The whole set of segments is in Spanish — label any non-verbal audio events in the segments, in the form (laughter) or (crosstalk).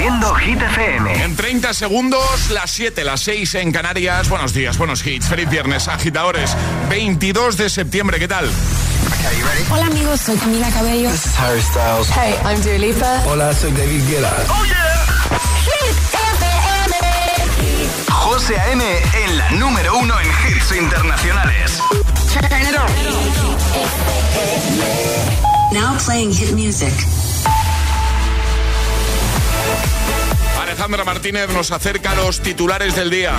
Haciendo Hit FM. En 30 segundos, las 7, las 6 en Canarias. Buenos días, buenos hits. Feliz viernes, agitadores. 22 de septiembre, ¿qué tal? Hola amigos, soy Camila Cabello. This is Harry Styles. Hey, I'm Dua Lipa. Hola, soy David Guetta. Oh yeah. Hit FM. José A.M. en la número uno en hits internacionales. Now playing hit music. Alejandra Martínez nos acerca a los titulares del día.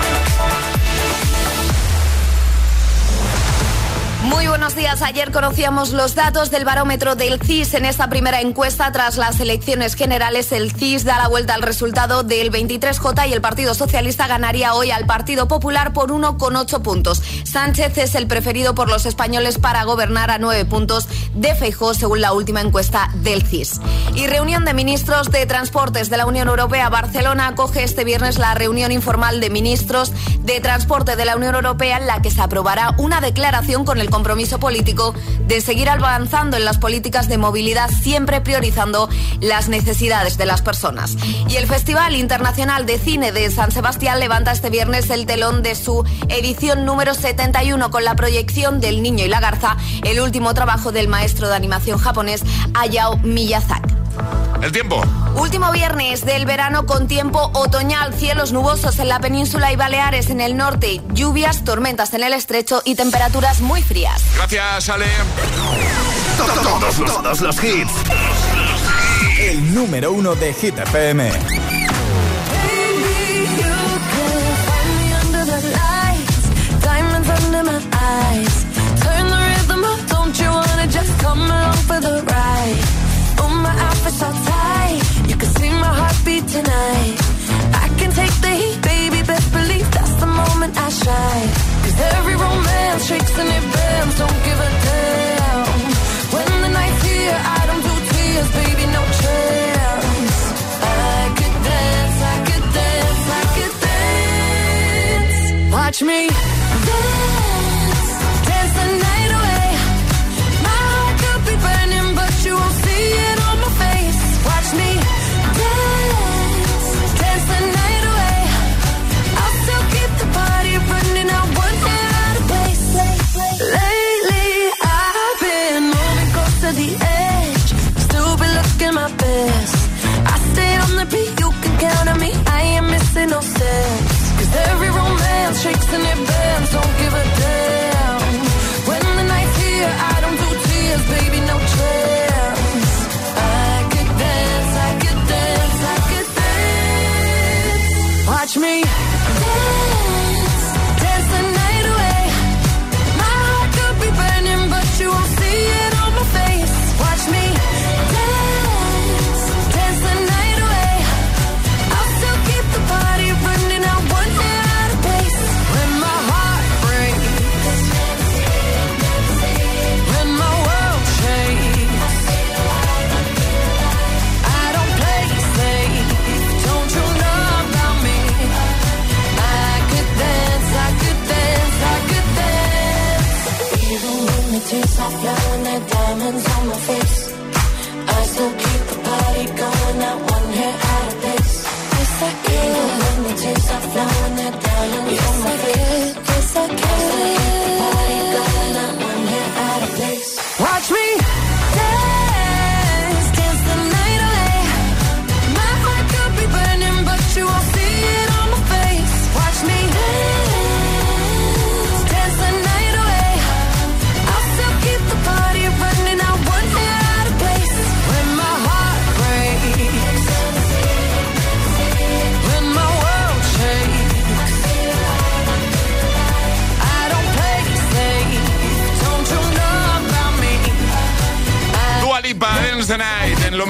Muy buenos días. Ayer conocíamos los datos del barómetro del CIS en esta primera encuesta tras las elecciones generales. El CIS da la vuelta al resultado del 23J y el Partido Socialista ganaría hoy al Partido Popular por 1,8 puntos. Sánchez es el preferido por los españoles para gobernar a 9 puntos de Feijó, según la última encuesta del CIS. Y reunión de ministros de Transportes de la Unión Europea. Barcelona acoge este viernes la reunión informal de ministros de Transporte de la Unión Europea en la que se aprobará una declaración con el compromiso político de seguir avanzando en las políticas de movilidad, siempre priorizando las necesidades de las personas. Y el Festival Internacional de Cine de San Sebastián levanta este viernes el telón de su edición número 71 con la proyección del Niño y la Garza, el último trabajo del maestro de animación japonés Hayao Miyazaki. El tiempo. Último viernes del verano con tiempo otoñal, cielos nubosos en la península y Baleares en el norte, lluvias, tormentas en el estrecho y temperaturas muy frías. Gracias, Ale. Todos, todos los hits. El número uno de Hit FM. Watch me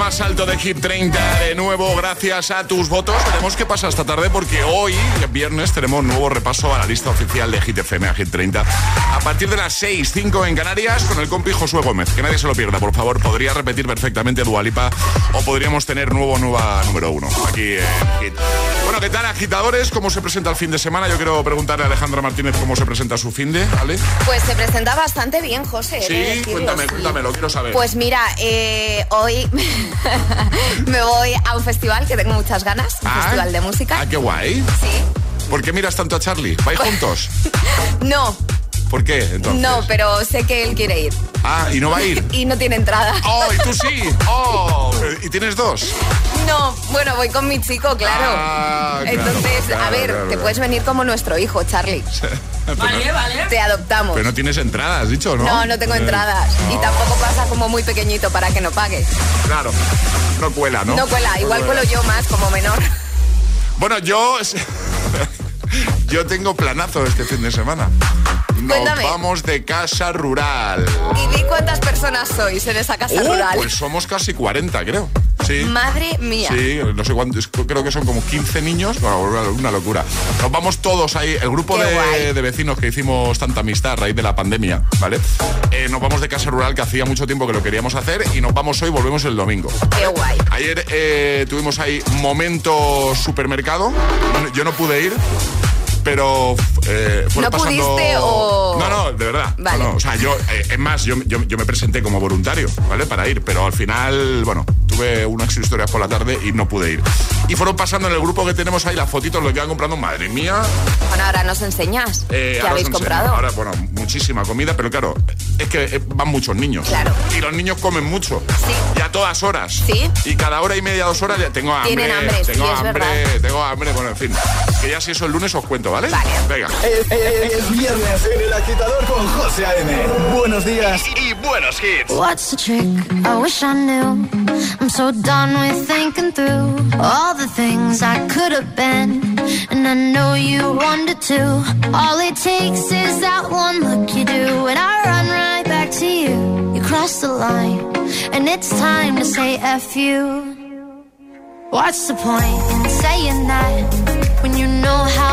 más alto de Hit 30. De nuevo, gracias a tus votos. Veremos qué pasa esta tarde porque hoy, viernes, tenemos nuevo repaso a la lista oficial de Hit FM, a Hit 30. A partir de las 6, 5 en Canarias, con el compi Josué Gómez. Que nadie se lo pierda, por favor. Podría repetir perfectamente Dua Lipa o podríamos tener nuevo, nueva número uno aquí en Hit. Bueno, ¿qué tal, agitadores? ¿Cómo se presenta el fin de semana? Yo quiero preguntarle a Alejandra Martínez cómo se presenta su fin de, ¿vale? Pues se presenta bastante bien, José. Sí, cuéntame, cuéntame, lo quiero saber. Pues mira, eh, hoy (laughs) me voy a un festival que tengo muchas ganas, un Ah, festival de música. Ah, qué guay. Sí. ¿Por qué miras tanto a Charlie? ¿Vais juntos? (laughs) No, ¿Por qué, entonces? no, pero sé que él quiere ir Ah, ¿y no va a ir? (laughs) y no tiene entrada. ¡Oh, y tú sí! (laughs) ¡Oh! ¿Y tienes dos? No, bueno, voy con mi chico, claro. Ah, claro, Entonces, claro, a ver, claro, te puedes venir como nuestro hijo, Charlie. (laughs) Vale, vale. Te adoptamos. Pero no tienes entrada, has dicho, ¿no? No, no tengo entradas. Y no. tampoco pasa como muy pequeñito para que no pague. Claro, no cuela, ¿no? No cuela, igual No cuelo yo más como menor. Bueno, yo... Yo tengo planazo este fin de semana. Nos Cuéntame. vamos de casa rural. Y di cuántas personas sois en esa casa Uh, rural. Pues somos casi 40, creo. Sí. Madre mía. Sí, no sé cuántos, creo que son como 15 niños, una, locura. Nos vamos todos ahí, el grupo de vecinos que hicimos tanta amistad a raíz de la pandemia, ¿vale? Eh, nos vamos de casa rural que hacía mucho tiempo que lo queríamos hacer y nos vamos hoy, volvemos el domingo. Qué guay. Ayer eh, tuvimos ahí momento supermercado, yo no pude ir. Pero eh, ¿No pasando... pudiste o- No, no, de verdad. Vale. No, no, o sea, yo, eh, es más, yo, yo- yo me presenté como voluntario, ¿vale? Para ir, pero al final, bueno, tuve unas historias por la tarde y no pude ir. Y fueron pasando en el grupo que tenemos ahí las fotitos, lo que iban comprando, madre mía. Bueno, ahora nos enseñas. eh, ¿Qué habéis comprado? Ahora, bueno, muchísima comida, pero claro, es que eh, van muchos niños. Claro. Y los niños comen mucho. Sí. Y a todas horas. Sí. Y cada hora y media, dos horas ya tengo hambre. Tienen hambre, sí, tengo es hambre, verdad. tengo hambre, bueno, en fin. Que ya si eso el lunes os cuento, ¿vale? Vale. Venga. Es, es- es viernes en el agitador con José A.M. Buenos días. Y, y buenos hits. What's the trick? I wish I knew. I'm so done with thinking through all the things I could have been. And I know you wanted to. All it takes is that one look you do, and I run right back to you. You cross the line, and it's time to say F you. What's the point in saying that when you know how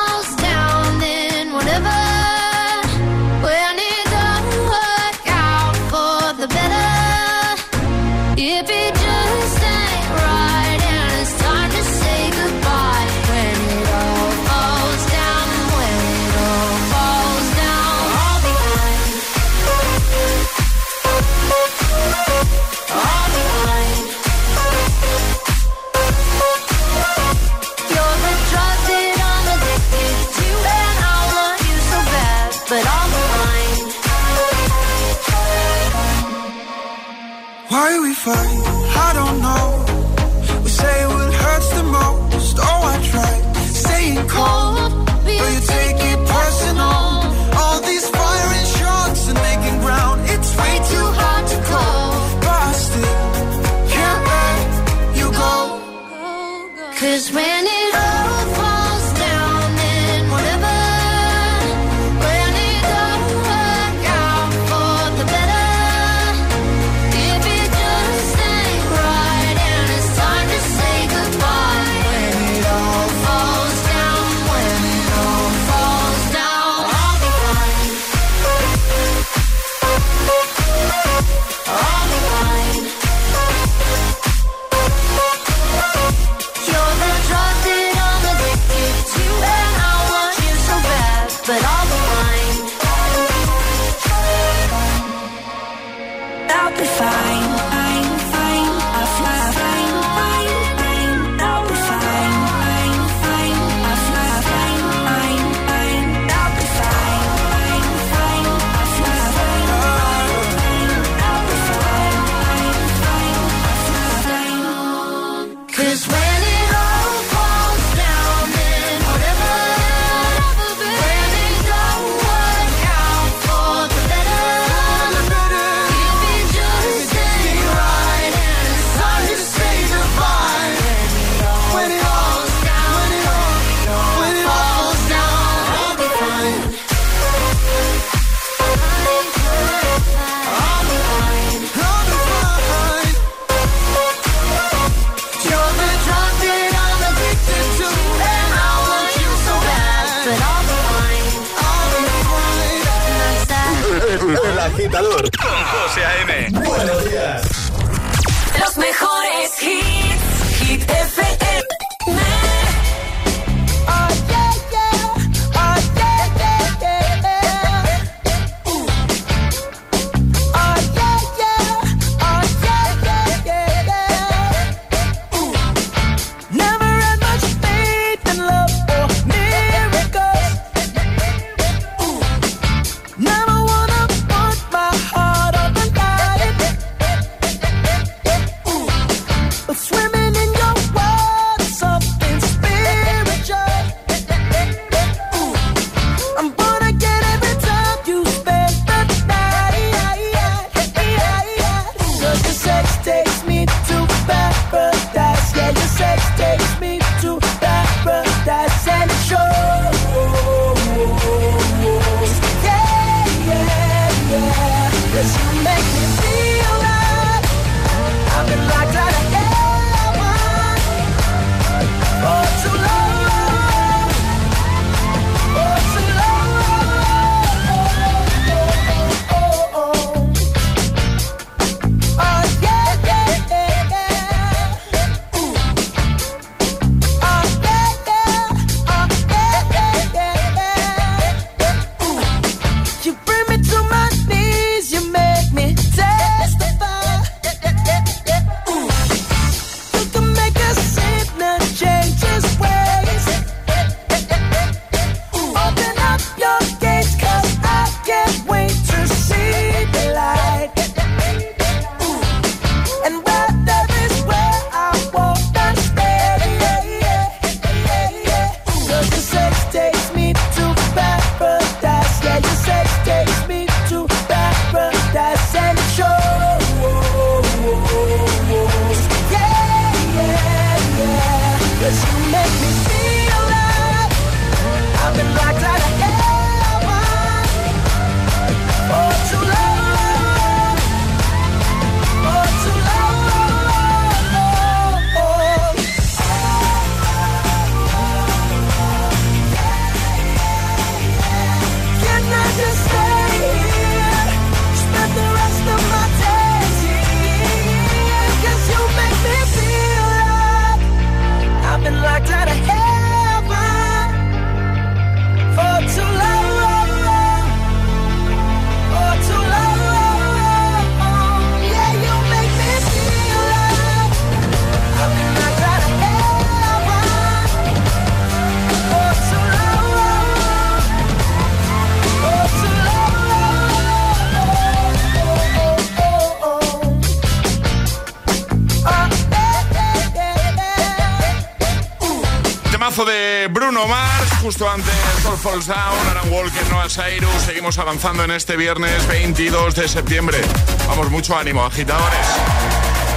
justo antes All Falls Down, Aaron Walker, Noah Cyrus. Seguimos avanzando en este viernes 22 de septiembre. Vamos, mucho ánimo, agitadores.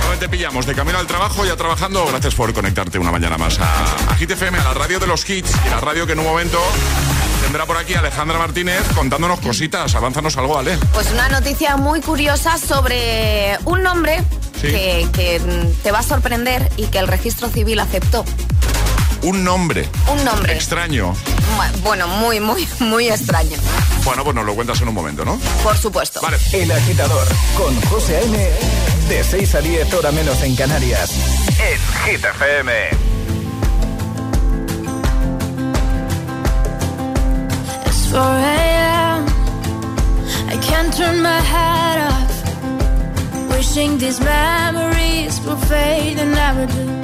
¿Dónde te pillamos? De camino al trabajo, ya trabajando. Gracias por conectarte una mañana más a, a Hit FM, a la radio de los hits y la radio que en un momento tendrá por aquí Alejandra Martínez contándonos cositas. Avánzanos algo, Ale. Pues una noticia muy curiosa sobre un nombre que, que, te va a sorprender y que el registro civil aceptó. Un nombre. Un nombre. Extraño. Bueno, muy, muy, muy extraño. Bueno, pues nos lo cuentas en un momento, ¿no? Por supuesto. Vale. El agitador con José A.M. De 6 a 10 hora menos en Canarias. En Hit FM. It's 4 a.m. I can't turn my head off. Wishing these memories will fade and never do.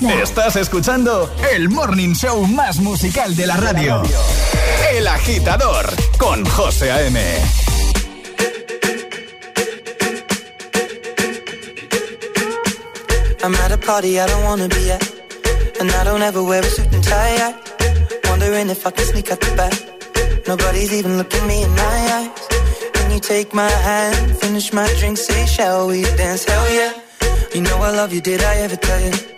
Estás escuchando el morning show más musical de la radio. El agitador con José A.M. I'm at a party I don't wanna be at. And I don't ever wear a suit and tie. I wondering if I can sneak out the back. Nobody's even looking me in my eyes. Can you take my hand, finish my drink, say, shall we dance? Hell yeah. You know I love you, did I ever tell you?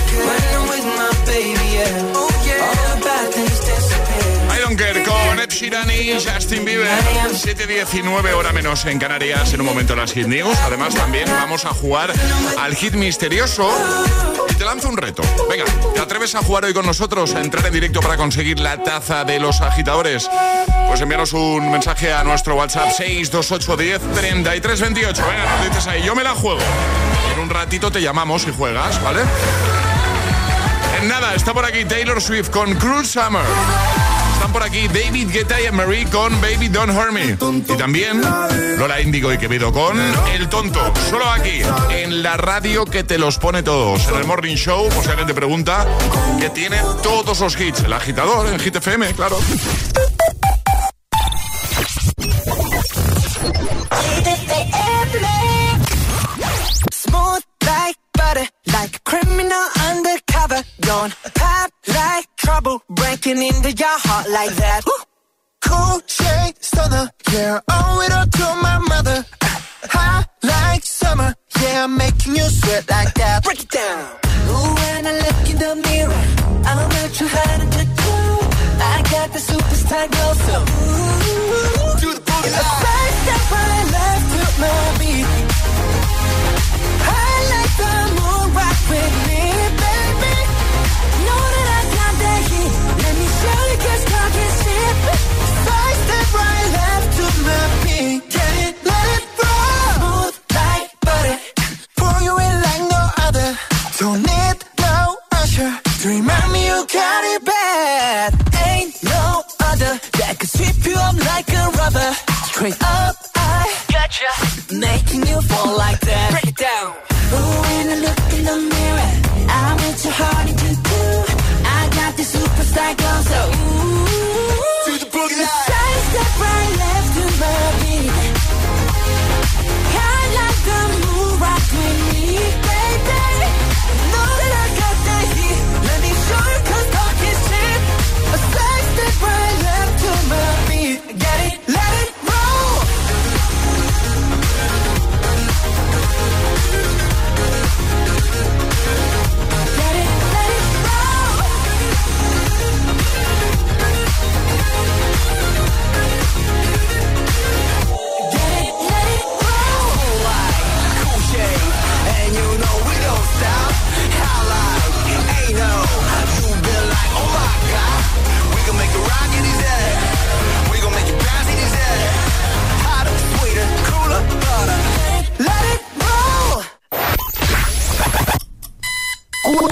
Sheeran Justin Bieber. 7.19 hora menos en Canarias, en un momento las Hit News. Además, también vamos a jugar al hit misterioso. Y te lanzo un reto. Venga, ¿te atreves a jugar hoy con nosotros? A entrar en directo para conseguir la taza de los agitadores. Pues envíanos un mensaje a nuestro WhatsApp 62810 3328. Venga, nos dices ahí, yo me la juego. En un ratito te llamamos y juegas, ¿vale? En nada, está por aquí Taylor Swift con Cruel Summer. Están por aquí David Guetta y Marie con Baby Don't Hurt Me. Y también Lola Índigo y Quevedo con El Tonto. Solo aquí, en la radio que te los pone todos. En el Morning Show, si alguien te pregunta, que tiene todos los hits. El agitador en Hit FM, claro. Trouble, breaking into your heart like that. Cool shade stunner, yeah, owe it up to my mother. Hot like summer, yeah, I'm making you sweat like that. Break it down. Ooh, when I look in the mirror, I'm not too hard to do. I got the superstar glow, so ooh, do the boogie. A side step right left to my beat. I like the superstar glow, so ooh.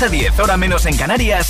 6 a 10, hora menos en Canarias,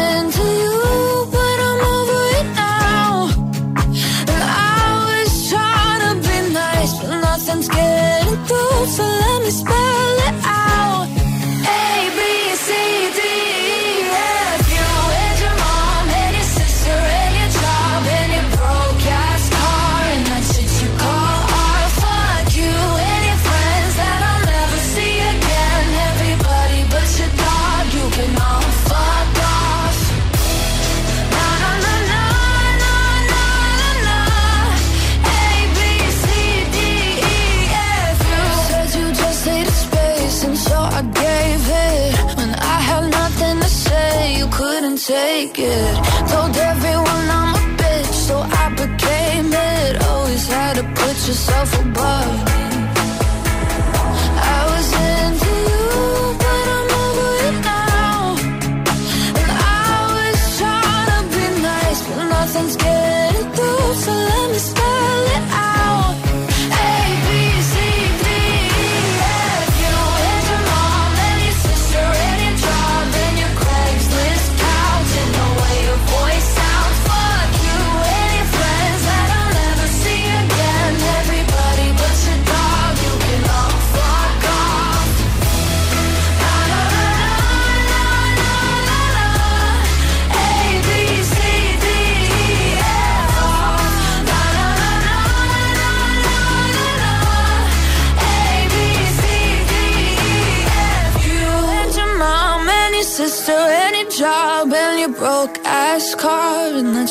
So let me spell yourself above me.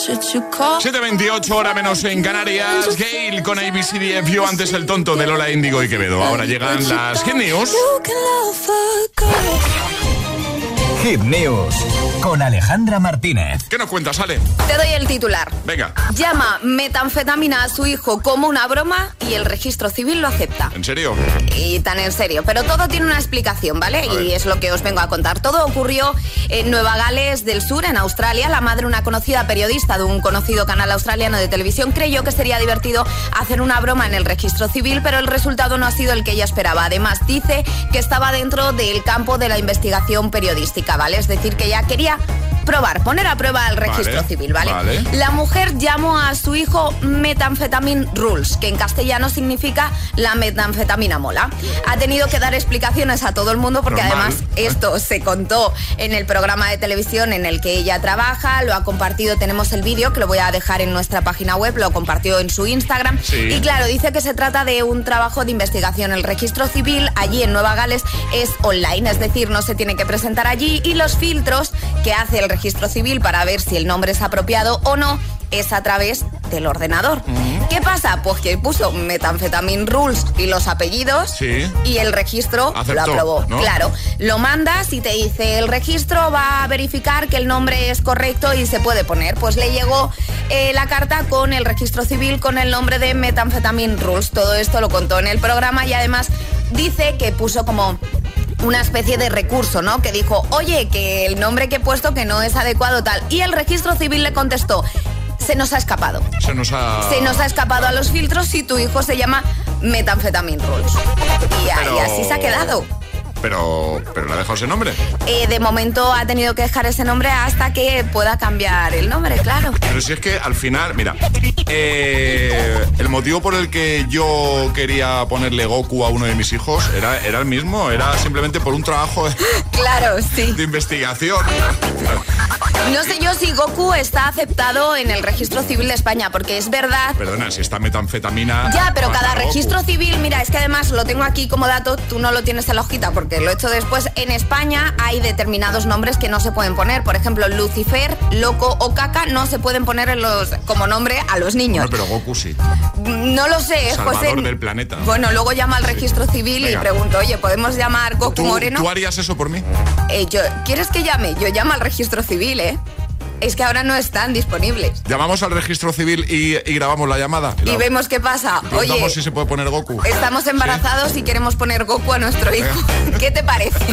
7.28 hora menos en Canarias. Gail con ABCDFU, antes el tonto de Lola Índigo y Quevedo. Ahora llegan las Hit News. Hit News con Alejandra Martínez. ¿Qué nos cuentas, Ale? Te doy el titular. Venga, Llama metanfetamina a su hijo como una broma y el registro civil lo acepta. ¿en serio? Y tan en serio. Pero todo tiene una explicación, ¿vale? Y es lo que os vengo a contar. Todo ocurrió en Nueva Gales del Sur, en Australia. La madre, una conocida periodista de un conocido canal australiano de televisión, creyó que sería divertido hacer una broma en el registro civil, pero el resultado no ha sido el que ella esperaba. Además, dice que estaba dentro del campo de la investigación periodística, ¿vale? Es decir, que ella quería probar, poner a prueba el registro Vale, civil, ¿vale? vale. La mujer llamó a su hijo Methamphetamine Rules, que en castellano significa la metanfetamina mola. Ha tenido que dar explicaciones a todo el mundo porque Normal, además ¿eh? esto se contó en el programa de televisión en el que ella trabaja, lo ha compartido, tenemos el vídeo que lo voy a dejar en nuestra página web, lo compartió en su Instagram. Sí. Y claro, dice que se trata de un trabajo de investigación. El registro civil allí en Nueva Gales es online, es decir, no se tiene que presentar allí y los filtros que hace el registro civil para ver si el nombre es apropiado o no es a través del ordenador. ¿Qué pasa? Pues que puso Methamphetamine Rules y los apellidos Sí. y el registro Aceptó, lo aprobó. ¿no? Claro, lo mandas y te dice el registro va a verificar que el nombre es correcto y se puede poner. Pues le llegó eh, la carta con el registro civil con el nombre de Methamphetamine Rules. Todo esto lo contó en el programa y además dice que puso como una especie de recurso, ¿no? Que dijo, oye, que el nombre que he puesto que no es adecuado tal. Y el registro civil le contestó, se nos ha escapado. Se nos ha... Se nos ha escapado a los filtros si tu hijo se llama Methamphetamine Rules. Y, y así se ha quedado. Pero, pero le ha dejado ese nombre. Eh, de momento ha tenido que dejar ese nombre hasta que pueda cambiar el nombre, claro. Pero si es que al final, mira, eh, el motivo por el que yo quería ponerle Goku a uno de mis hijos era, era el mismo, era simplemente por un trabajo de, Claro, sí. de investigación. No sé yo si Goku está aceptado en el registro civil de España, porque es verdad Perdona, si está metanfetamina. Ya, pero cada Goku. registro civil, mira, es que además lo tengo aquí como dato, tú no lo tienes en la hojita porque lo he hecho después. En España hay determinados nombres que no se pueden poner. Por ejemplo, Lucifer, Loco o Caca no se pueden poner en los, como nombre a los niños. No, pero Goku sí. No lo sé, Salvador José. del planeta. Bueno, luego llama al registro civil Venga. y pregunto, oye, ¿podemos llamar Goku ¿Tú, Moreno? tú harías eso por mí? Eh, yo, ¿Quieres que llame? Yo llamo al registro civil, ¿eh? Es que ahora no están disponibles. Llamamos al registro civil y, y grabamos la llamada. Y la- vemos qué pasa. Oye, si se puede poner Goku. estamos embarazados y queremos poner Goku a nuestro hijo. (laughs) ¿Qué te parece? (laughs)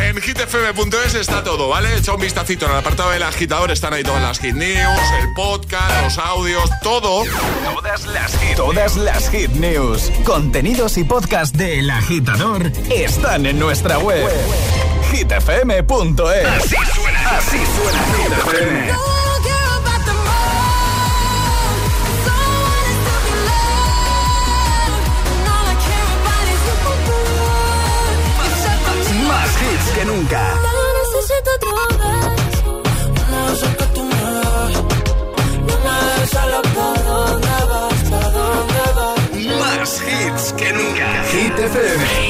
En hitfm.es está todo, ¿vale? Echa un vistacito en el apartado del agitador. Están ahí todas las hit news, el podcast, los audios, todo. Todas las hit, todas las hit news, contenidos y podcast del agitador están en nuestra web. hitfm.es. Así suena, así suena Hit FM. Más hits que nunca. Más hits que nunca. Hit FM.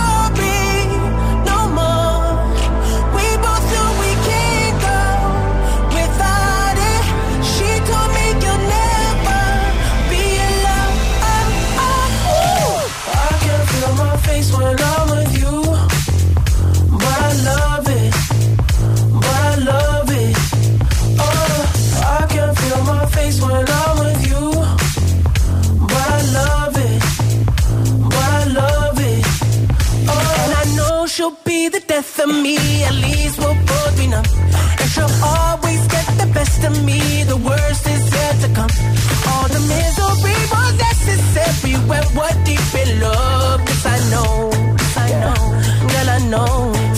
she'll be the death of me. At least misery was necessary when we're deep in love. Cause I know, cause I know, girl, I know.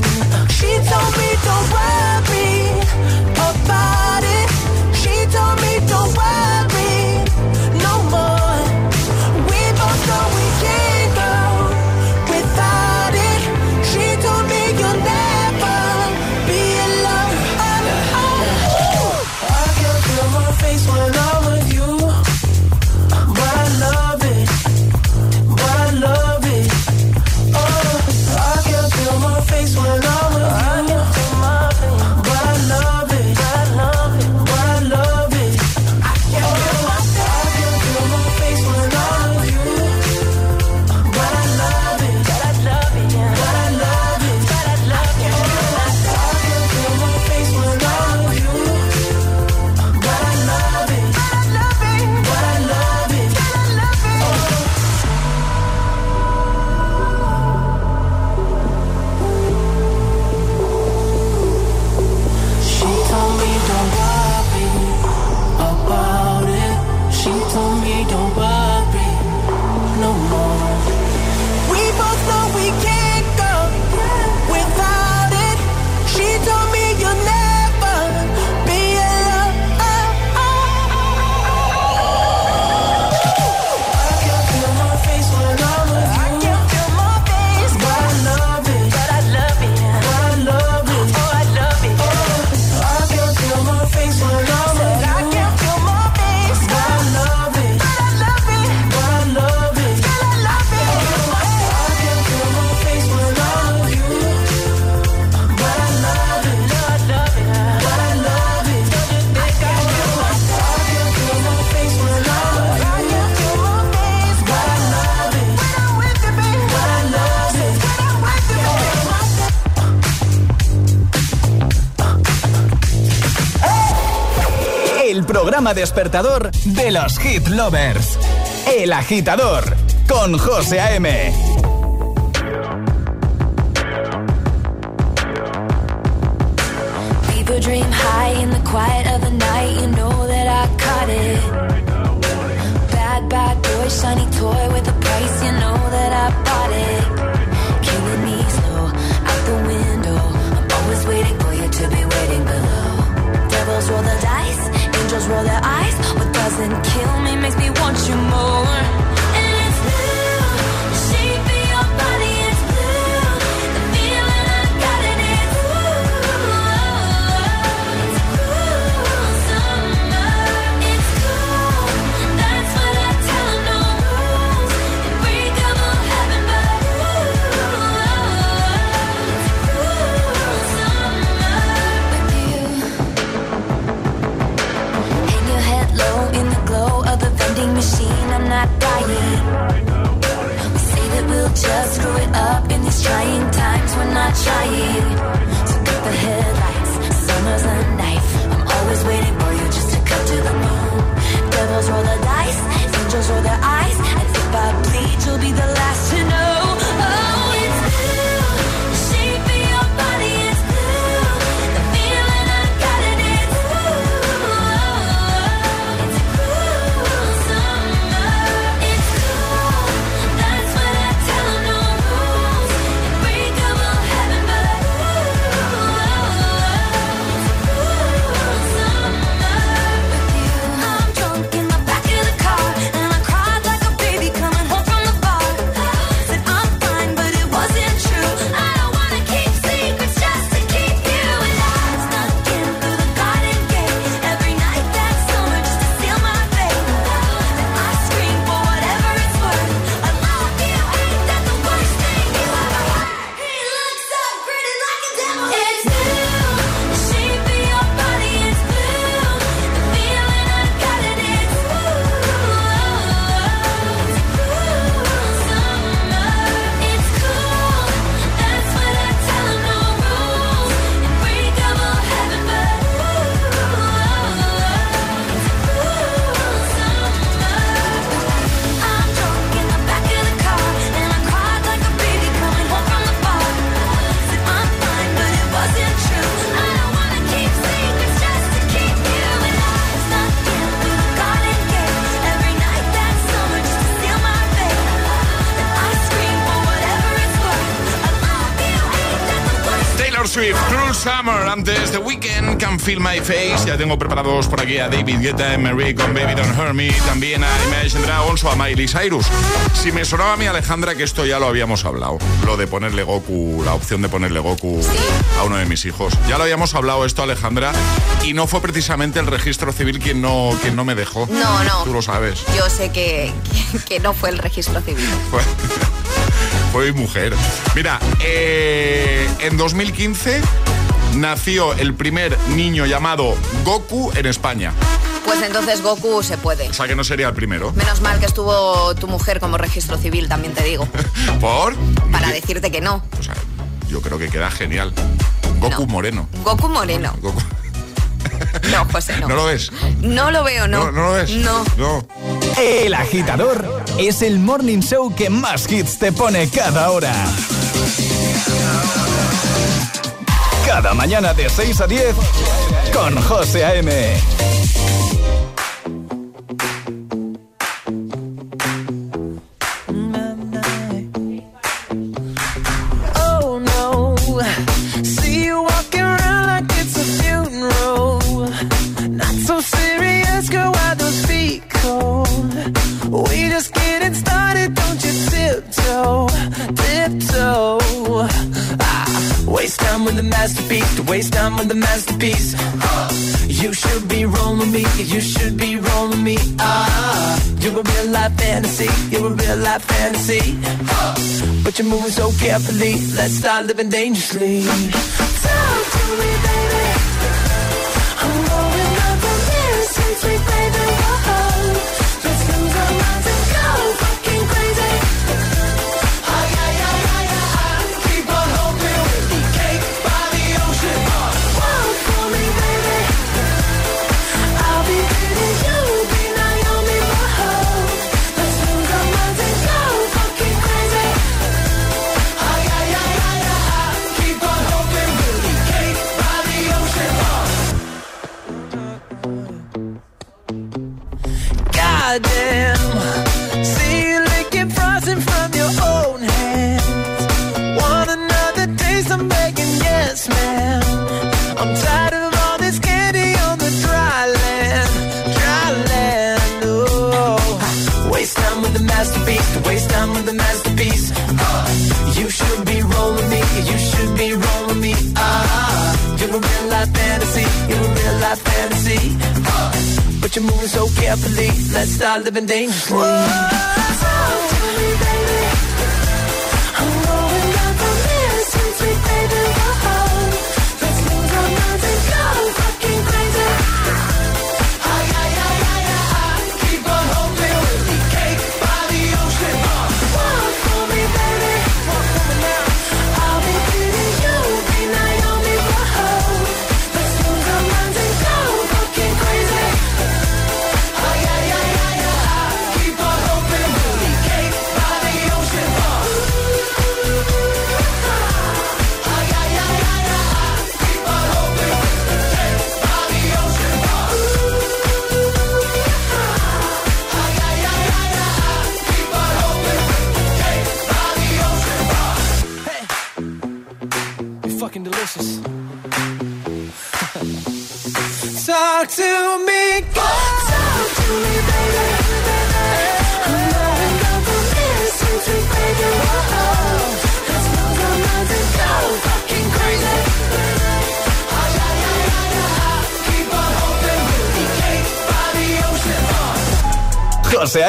place when I programa despertador de los hit lovers. El agitador con José A.M. People dream high in the quiet of the night. You know that I caught it. Bad, bad boy, shiny toy with a price. You know that I bought it. Just screw it up in these trying times. We're not trying. So cut the headlights, summer's a knife. I'm always waiting for you just to cut to the moon. Devils roll the dice, angels roll their Feel My Face. Ya tengo preparados por aquí a David Guetta, Mary con Baby Don't Hurt Me. También a Imagine Dragons o a Miley Cyrus. Si me sonaba a mí, Alejandra, que esto ya lo habíamos hablado. Lo de ponerle Goku, la opción de ponerle Goku a uno de mis hijos. Ya lo habíamos hablado esto, Alejandra. Y no fue precisamente el registro civil quien no, quien no me dejó. No, no. Tú lo sabes. Yo sé que, que, no fue el registro civil. (laughs) fue mi mujer. Mira, eh, en 2015 nació el primer niño llamado Goku en España. Pues entonces Goku se puede. O sea que no sería el primero. Menos mal que estuvo tu mujer como registro civil, también te digo. (laughs) ¿Por? Para decirte que no. O sea, yo creo que queda genial. Goku Moreno. Goku Moreno. (laughs) No, José, no. ¿No lo ves? No lo veo, no. ¿No, no lo ves? No. No. El agitador es el morning show que más hits te pone cada hora. Cada mañana de 6 a 10 con José A.M. fantasy. But you're moving so carefully, let's start living dangerously. Talk to me, baby. I'm rolling up the mirror, sweet, sweet baby. Whoa. start living dangerously. Whoa.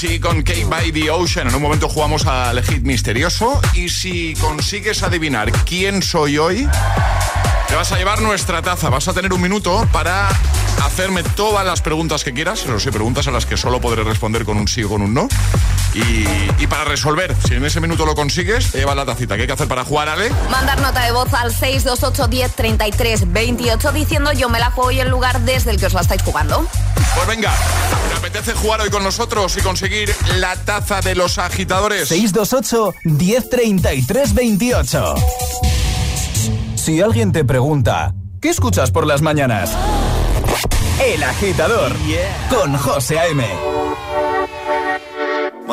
Avicii con Cake by the Ocean. En un momento jugamos al hit misterioso y si consigues adivinar quién soy hoy, te vas a llevar nuestra taza. Vas a tener un minuto para hacerme todas las preguntas que quieras, pero si preguntas a las que solo podré responder con un sí o con un no. Y, para resolver, si en ese minuto lo consigues, te llevas la tacita. ¿Qué hay que hacer para jugar, Ale? Mandar nota de voz al 628 10 33 28 diciendo yo me la juego y el lugar desde el que os la estáis jugando. Pues venga, ¿te apetece jugar hoy con nosotros y conseguir la taza de los agitadores? 628 10 33 28. Si alguien te pregunta, ¿qué escuchas por las mañanas? El agitador con José A.M.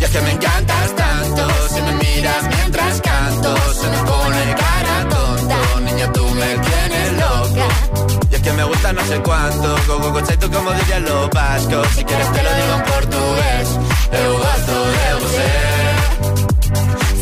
Y es que me encantas tanto, si me miras mientras canto, se me pone cara tonta. Niña, tú me tienes loca. Y es que me gusta no sé cuánto, go, go, tú como dirían los vascos. Si quieres te lo digo en portugués, eu gosto de você.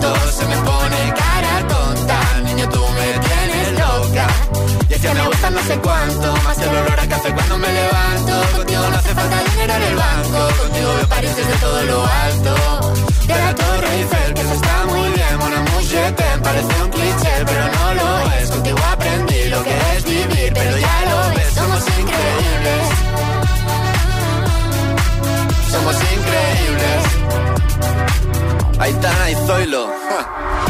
se me pone cara tonta, niño tú me tienes loca. Y es que me gusta no sé cuánto, más el olor a café cuando me levanto. Contigo no hace falta dinero en el banco, contigo me París desde todo lo alto. De la Torre Eiffel, que eso está muy bien, una muchete, parece un cliché, pero no lo es. Contigo aprendí lo que es vivir, pero ya lo ves, somos increíbles. Somos increíbles. Aitana y Zoilo. Son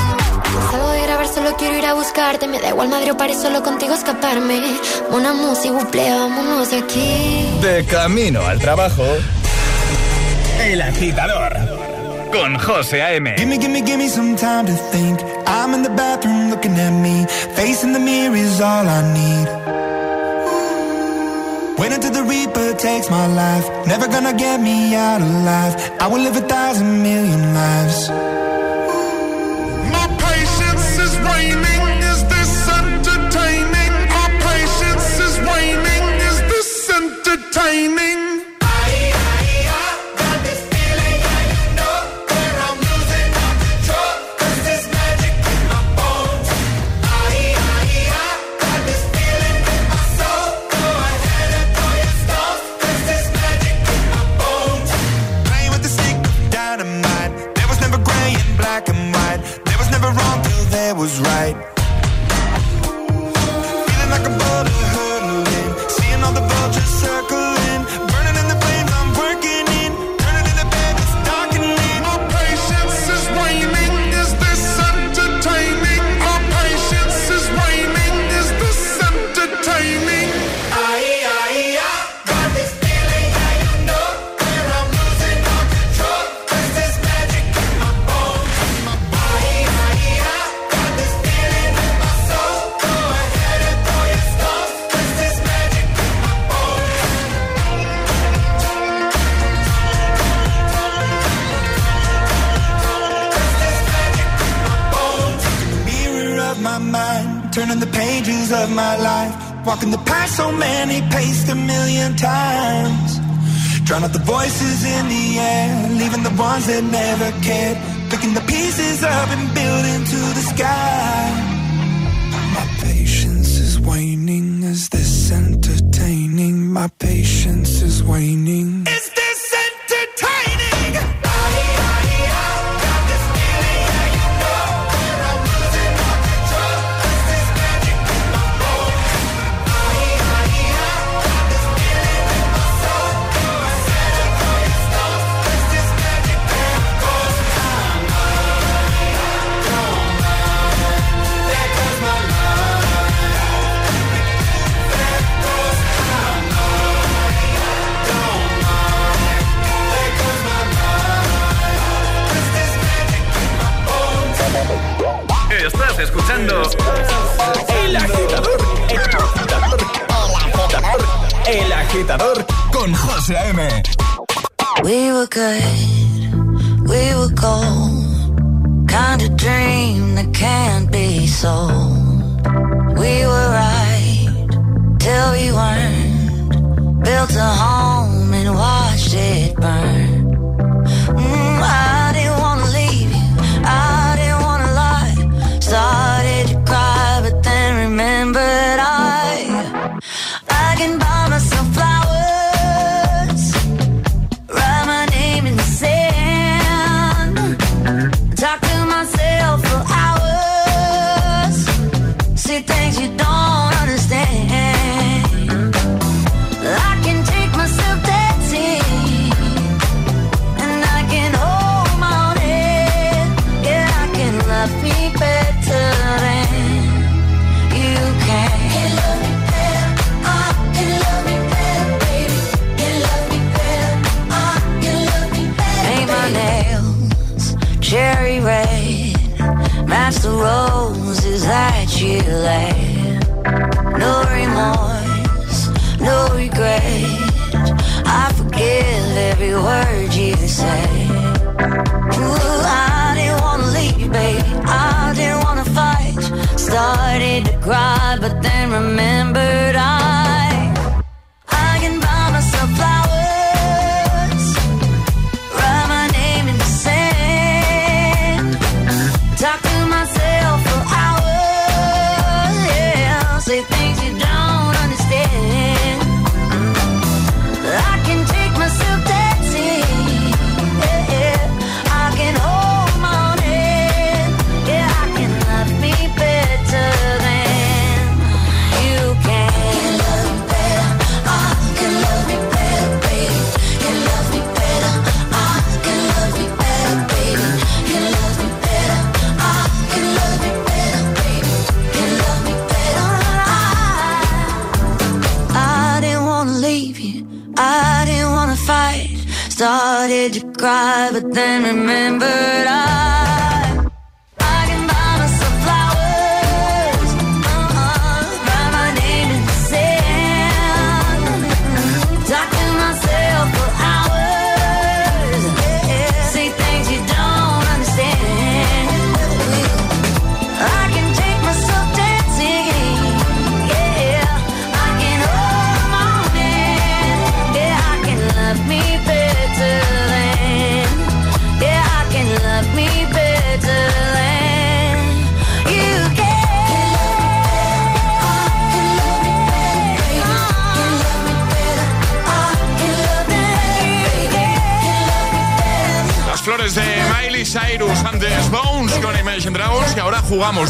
Salgo de grabar, solo quiero ir a buscarte. Me da igual Madrid o París, solo contigo escaparme. Una música, buple, vámonos de aquí. De camino al trabajo. El agitador. Con José A.M. Gimme, gimme, gimme some time to think. I'm in the bathroom looking at me. Facing the mirror is all I need. Wait until the Reaper takes my life. Never gonna get me out alive. I will live a thousand million lives. Good,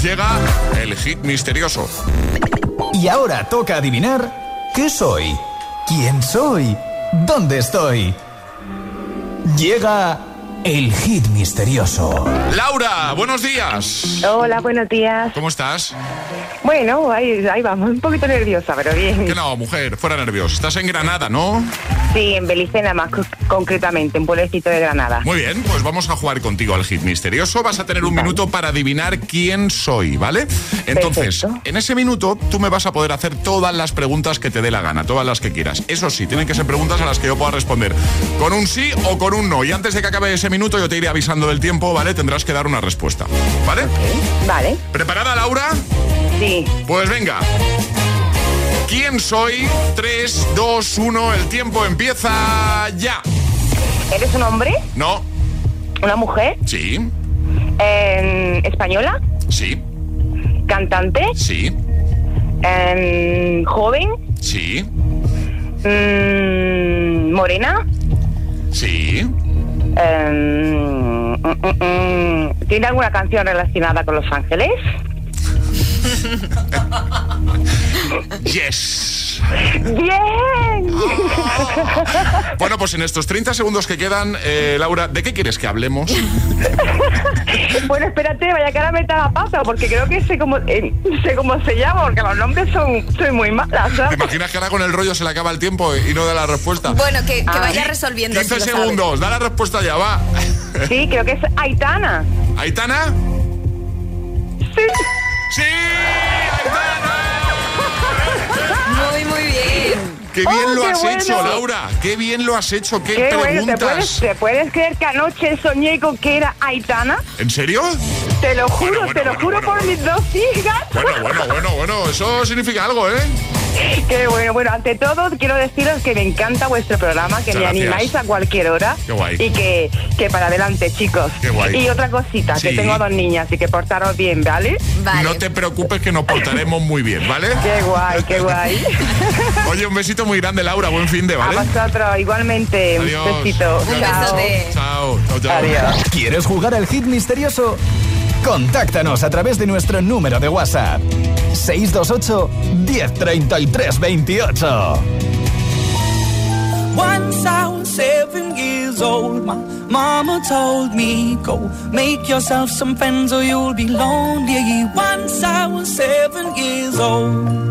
Llega el hit misterioso. Y ahora toca adivinar qué soy, quién soy, dónde estoy. Llega el hit misterioso. Laura, buenos días. Hola, buenos días. ¿Cómo estás? Bueno, ahí, ahí vamos, un poquito nerviosa, pero bien. Que no, mujer, fuera nerviosa. Estás en Granada, ¿no? Sí, en Belicena más concretamente, en pueblecito de Granada. Muy bien, pues vamos a jugar contigo al hit misterioso. Vas a tener un minuto para adivinar quién soy, ¿vale? Entonces, Perfecto. en ese minuto tú me vas a poder hacer todas las preguntas que te dé la gana, todas las que quieras. Eso sí, tienen que ser preguntas a las que yo pueda responder con un sí o con un no. Y antes de que acabe ese minuto yo te iré avisando del tiempo, ¿vale? Tendrás que dar una respuesta, ¿vale? Vale. ¿Preparada, Laura? Sí. Pues venga. ¿Quién soy? 3, 2, 1, el tiempo empieza ya. ¿Eres un hombre? No, ¿Una mujer? sí, Eh, ¿Española? sí, ¿Cantante? sí, Eh, ¿Joven? sí, Mm, ¿Morena? sí. Eh, mm, mm, mm, ¿Tiene alguna canción relacionada con Los Ángeles? (laughs) Yes. ¡Bien! (laughs) Bueno, pues en estos 30 segundos que quedan, eh, Laura, ¿de qué quieres que hablemos? (laughs) bueno, espérate, vaya que ahora me la pata, porque creo que sé cómo, eh, sé cómo se llama, porque los nombres son, soy muy mala, ¿Te ¿sabes? imaginas que ahora con el rollo se le acaba el tiempo y no da la respuesta? Bueno, que, que Ah. vaya resolviendo. 15 si segundos, da la respuesta ya, va. Sí, creo que es Aitana. ¿Aitana? Sí. ¡Sí! ¡Aitana! Muy, muy bien. Qué bien Oh, lo qué has bueno. hecho, Laura. Qué bien lo has hecho. Qué, Qué bueno, ¿te preguntas. puedes, ¿te puedes creer que anoche soñé con que era Aitana? ¿En serio? Te lo juro, bueno, te lo bueno, juro bueno, por mis dos hijas. Bueno, bueno, bueno, bueno. Eso significa algo, ¿eh? (laughs) Qué bueno, bueno, ante todo quiero deciros que me encanta vuestro programa, que Muchas me gracias. animáis a cualquier hora. Qué guay. Y que, que para adelante, chicos. Qué guay. Y otra cosita, Sí. que tengo dos niñas y que portaros bien, ¿vale? No te preocupes que nos portaremos muy bien, ¿vale? Qué guay, qué guay. (laughs) Oye, un besito muy grande, Laura. Buen fin de, ¿vale? A vosotros, igualmente. Adiós. Un besito. Un Chao. besote. Chao, chao, chao. ¿Quieres jugar al hit misterioso? Contáctanos a través de nuestro número de WhatsApp. 628 1033 28. Once I was seven years old, my mama told me, Go make yourself some friends or you'll be lonely. Once I was seven years old.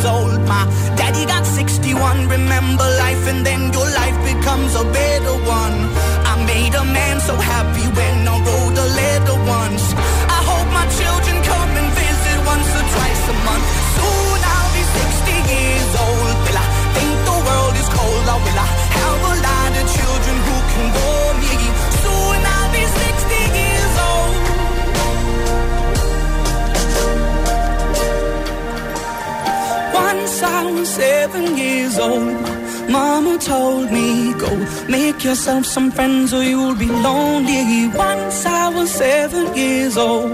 years old. My daddy got 61. Remember life, and then your life becomes a better one. I was seven years old. Mama told me, go make yourself some friends or you'll be lonely. Once I was seven years old.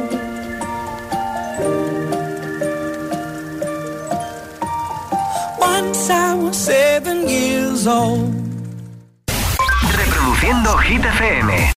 Once I was seven years old. Reproduciendo Hit FM.